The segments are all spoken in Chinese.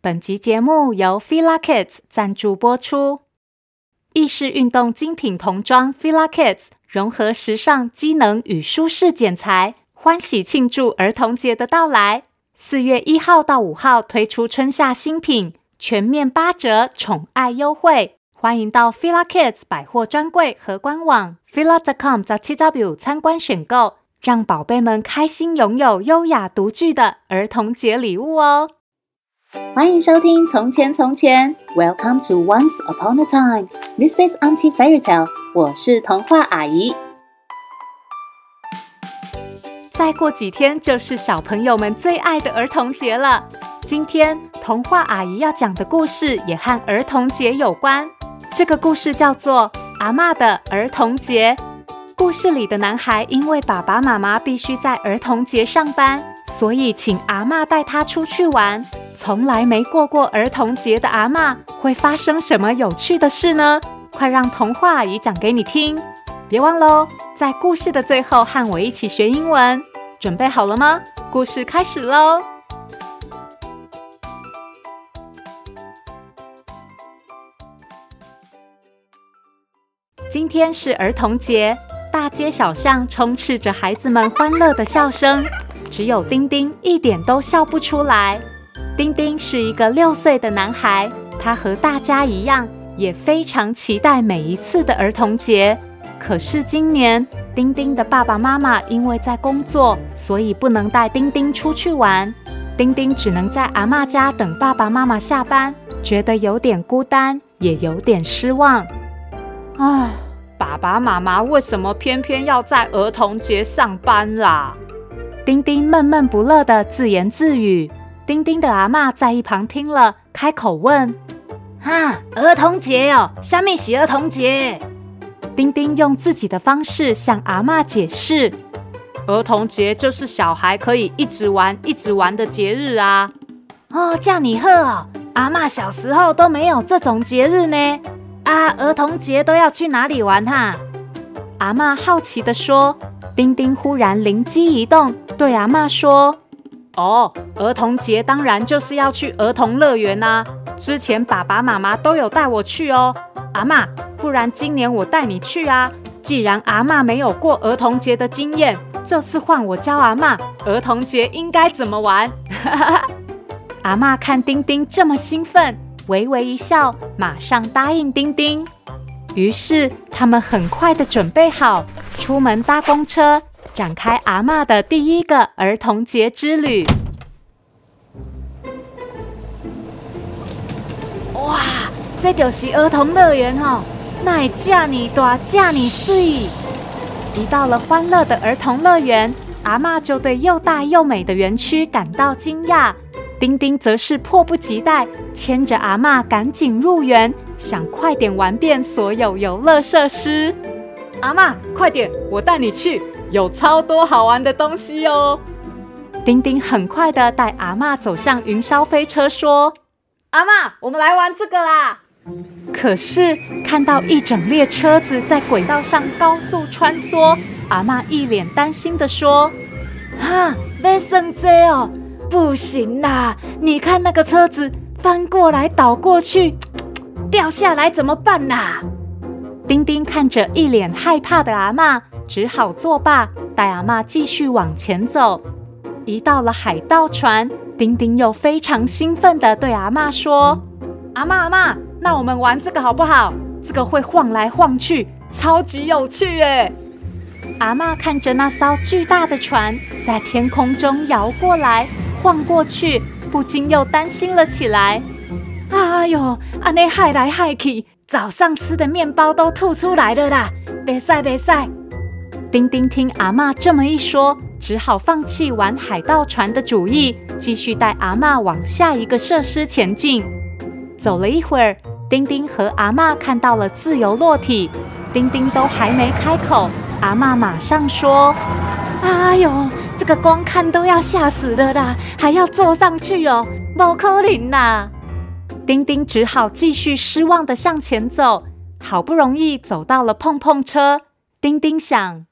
本集节目由 Fila Kids 赞助播出。意式运动精品童装 Fila Kids 融合时尚、机能与舒适剪裁，欢喜庆祝儿童节的到来。四月一号到五号推出春夏新品，全面八折，宠爱优惠。欢迎到 Fila Kids 百货专柜和官网 fila.com 找七 W 参观选购，让宝贝们开心拥有优雅独具的儿童节礼物哦！欢迎收听《从前从前》，Welcome to Once Upon a Time，This is Auntie Fairy Tale，我是童话阿姨。再过几天就是小朋友们最爱的儿童节了。今天童话阿姨要讲的故事也和儿童节有关。这个故事叫做《阿嬷的儿童节》。故事里的男孩因为爸爸妈妈必须在儿童节上班，所以请阿嬷带他出去玩。从来没过过儿童节的阿嬷会发生什么有趣的事呢？快让童话阿姨讲给你听！别忘喽，在故事的最后和我一起学英文。准备好了吗？故事开始喽！今天是儿童节，大街小巷充斥着孩子们欢乐的笑声，只有丁丁一点都笑不出来。丁丁是一个六岁的男孩，他和大家一样，也非常期待每一次的儿童节。可是今年，丁丁的爸爸妈妈因为在工作，所以不能带丁丁出去玩。丁丁只能在阿嬷家等爸爸妈妈下班，觉得有点孤单，也有点失望。唉，爸爸妈妈为什么偏偏要在儿童节上班啦？丁丁闷闷不乐的自言自语。丁丁的阿嬷在一旁听了，开口问：“啊，儿童节哦，下面是儿童节？”丁丁用自己的方式向阿嬷解释：“儿童节就是小孩可以一直玩、一直玩的节日啊！”哦，叫你喝哦，阿嬷小时候都没有这种节日呢。啊，儿童节都要去哪里玩哈？阿嬷好奇的说。丁丁忽然灵机一动，对阿嬷说：“哦，儿童节当然就是要去儿童乐园啊！之前爸爸妈妈都有带我去哦，阿嬷。”不然今年我带你去啊！既然阿嬷没有过儿童节的经验，这次换我教阿嬷儿童节应该怎么玩。阿嬷看丁丁这么兴奋，微微一笑，马上答应丁丁。于是他们很快的准备好，出门搭公车，展开阿嬷的第一个儿童节之旅。哇，这就是儿童乐园哦！那也嫁你大，嫁你碎。一到了欢乐的儿童乐园，阿嬷就对又大又美的园区感到惊讶。丁丁则是迫不及待，牵着阿嬷赶紧入园，想快点玩遍所有游乐设施。阿嬷，快点，我带你去，有超多好玩的东西哦。丁丁很快地带阿嬷走向云霄飞车，说：“阿嬷，我们来玩这个啦。”可是看到一整列车子在轨道上高速穿梭，阿嬷一脸担心地说：“啊，没升这哦，不行啦！你看那个车子翻过来倒过去，掉下来怎么办呐？”丁丁看着一脸害怕的阿嬷，只好作罢，带阿嬷继续往前走。一到了海盗船，丁丁又非常兴奋地对阿嬷说：“阿嬷，阿嬷。”那我们玩这个好不好？这个会晃来晃去，超级有趣耶！阿嬷看着那艘巨大的船在天空中摇过来、晃过去，不禁又担心了起来。哎呦，安尼害来害去，早上吃的面包都吐出来了啦！别晒别晒！丁丁听阿嬷这么一说，只好放弃玩海盗船的主意，继续带阿嬷往下一个设施前进。走了一会儿。丁丁和阿嬷看到了自由落体，丁丁都还没开口，阿嬷马上说：“哎呦，个光看都要吓死了啦，还要坐上去哦，不可能啦！”丁丁只好继续失望地向前走，好不容易走到了碰碰车，丁丁想：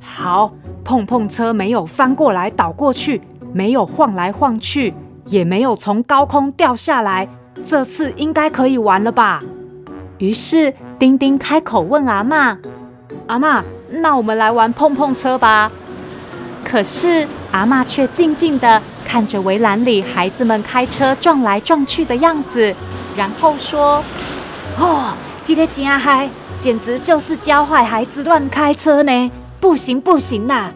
好，碰碰车没有翻过来倒过去，没有晃来晃去，也没有从高空掉下来，这次应该可以玩了吧？于是丁丁开口问阿妈：“阿妈，那我们来玩碰碰车吧？”可是阿嬷却静静地看着围栏里孩子们开车撞来撞去的样子，然后说：“哦，这个真嗨，简直就是教坏孩子乱开车呢！不行不行啦！”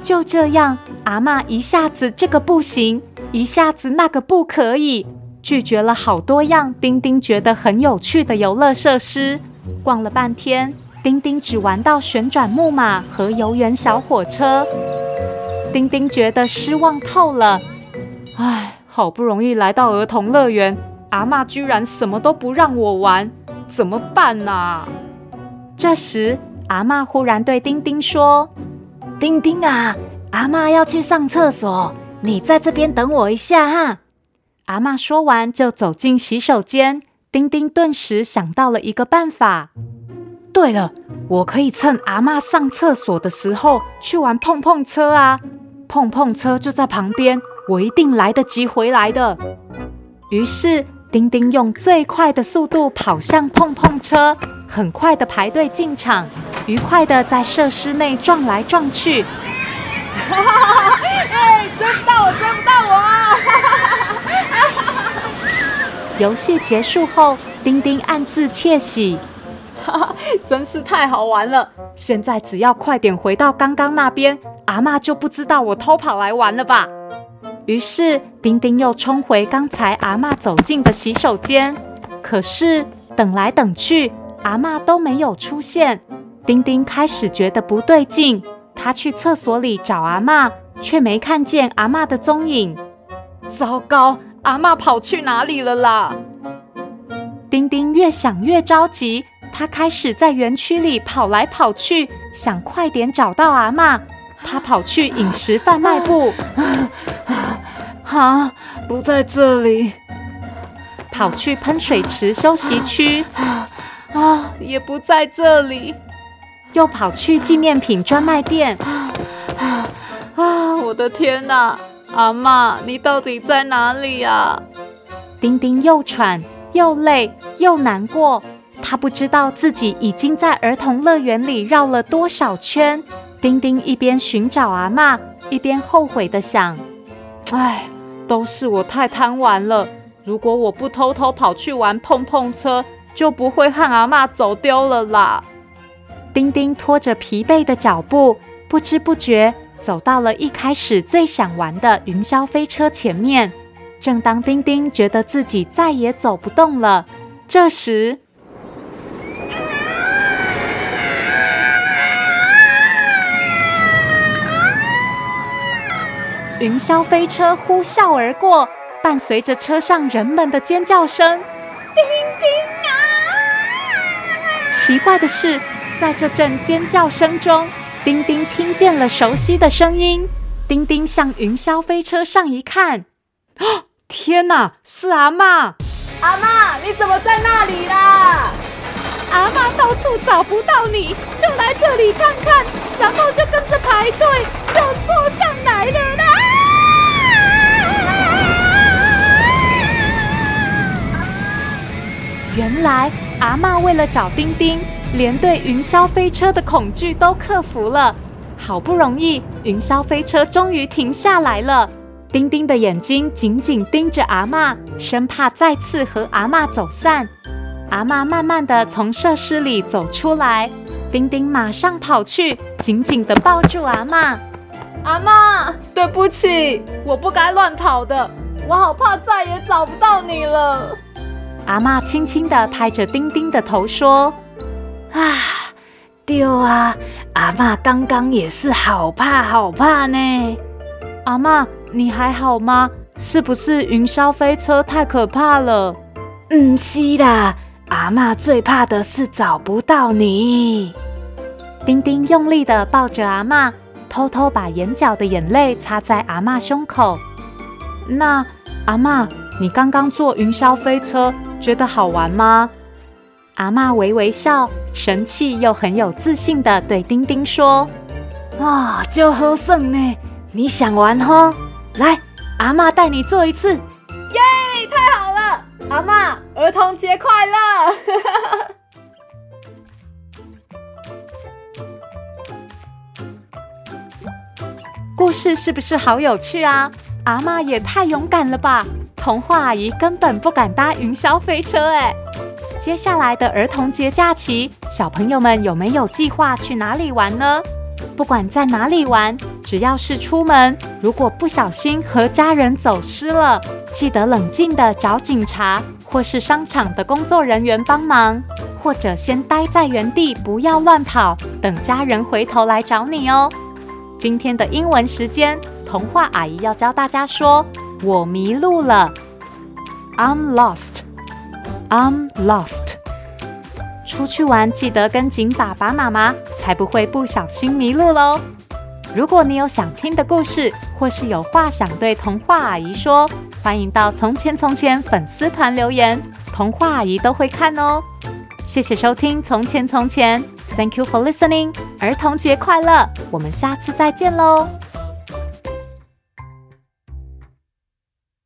就这样，阿嬷一下子这个不行，一下子那个不可以。拒绝了好多样丁丁觉得很有趣的游乐设施，逛了半天，丁丁只玩到旋转木马和游园小火车。丁丁觉得失望透了，唉，好不容易来到儿童乐园，阿嬷居然什么都不让我玩，怎么办啊？这时，阿嬷忽然对丁丁说：“丁丁啊，阿嬷要去上厕所，你在这边等我一下哈。”阿嬷说完，就走进洗手间。丁丁顿时想到了一个办法。对了，我可以趁阿嬷上厕所的时候去玩碰碰车啊！碰碰车就在旁边，我一定来得及回来的。于是，丁丁用最快的速度跑向碰碰车，很快的排队进场，愉快的在设施内撞来撞去。哈哈哈哈！哎，追不到我，追不到我啊！游戏结束后，丁丁暗自窃喜，哈哈，真是太好玩了！现在只要快点回到刚刚那边，阿嬷就不知道我偷跑来玩了吧？于是，丁丁又冲回刚才阿嬷走进的洗手间。可是等来等去，阿嬷都没有出现。丁丁开始觉得不对劲，他去厕所里找阿嬷，却没看见阿嬷的踪影。糟糕！阿嬷跑去哪里了啦？丁丁越想越着急，他开始在园区里跑来跑去，想快点找到阿嬷。他跑去饮食贩卖部，啊，不在这里。跑去喷水池休息区，啊，也不在这里。又跑去纪念品专卖店，啊，我的天哪！阿妈，你到底在哪里呀？丁丁又喘又累又难过，他不知道自己已经在儿童乐园里绕了多少圈。丁丁一边寻找阿嬷，一边后悔地想：“哎，都是我太贪玩了。如果我不偷偷跑去玩碰碰车，就不会和阿嬷走丢了啦。”丁丁拖着疲惫的脚步，不知不觉。走到了一开始最想玩的云霄飞车前面，正当丁丁觉得自己再也走不动了，这时，云霄飞车呼啸而过，伴随着车上人们的尖叫声。丁丁啊！奇怪的是，在这阵尖叫声中。丁丁听见了熟悉的声音，丁丁向云霄飞车上一看，哦，天哪，是阿妈！阿妈，你怎么在那里啦？阿嬷到处找不到你，就来这里看看，然后就跟着排队，就坐上来了啦！原来阿嬷为了找丁丁。连对云霄飞车的恐惧都克服了，好不容易，云霄飞车终于停下来了。丁丁的眼睛紧紧盯着阿嬷，生怕再次和阿嬷走散。阿嬷慢慢地从设施里走出来，丁丁马上跑去，紧紧地抱住阿嬷。阿嬷，对不起，我不该乱跑的，我好怕再也找不到你了。阿嬷轻轻地拍着丁丁的头说。啊，丢啊，阿嬷刚刚也是好怕好怕呢。阿嬷，你还好吗？是不是云霄飞车太可怕了？嗯，是啦，阿嬷最怕的是找不到你。丁丁用力地抱着阿嬷，偷偷把眼角的眼泪擦在阿嬷胸口。那阿嬷，你刚刚坐云霄飞车，觉得好玩吗？阿嬷微微笑，神气又很有自信的对丁丁说：“啊，就好耍呢，你想玩吼？来，阿嬷带你做一次。耶，太好了！阿嬷，儿童节快乐！故事是不是好有趣啊？阿妈也太勇敢了吧！童话阿姨根本不敢搭云霄飞车哎。接下来的儿童节假期，小朋友们有没有计划去哪里玩呢？不管在哪里玩，只要是出门，如果不小心和家人走失了，记得冷静地找警察或是商场的工作人员帮忙，或者先待在原地，不要乱跑，等家人回头来找你哦。今天的英文时间，童话阿姨要教大家说：“我迷路了。” I'm lost. I'm lost. 出去玩记得跟紧爸爸妈妈，才不会不小心迷路喽。如果你有想听的故事，或是有话想对童话阿姨说，欢迎到《从前从前》粉丝团留言，童话阿姨都会看哦。谢谢收听《从前从前》，Thank you for listening。儿童节快乐，我们下次再见喽。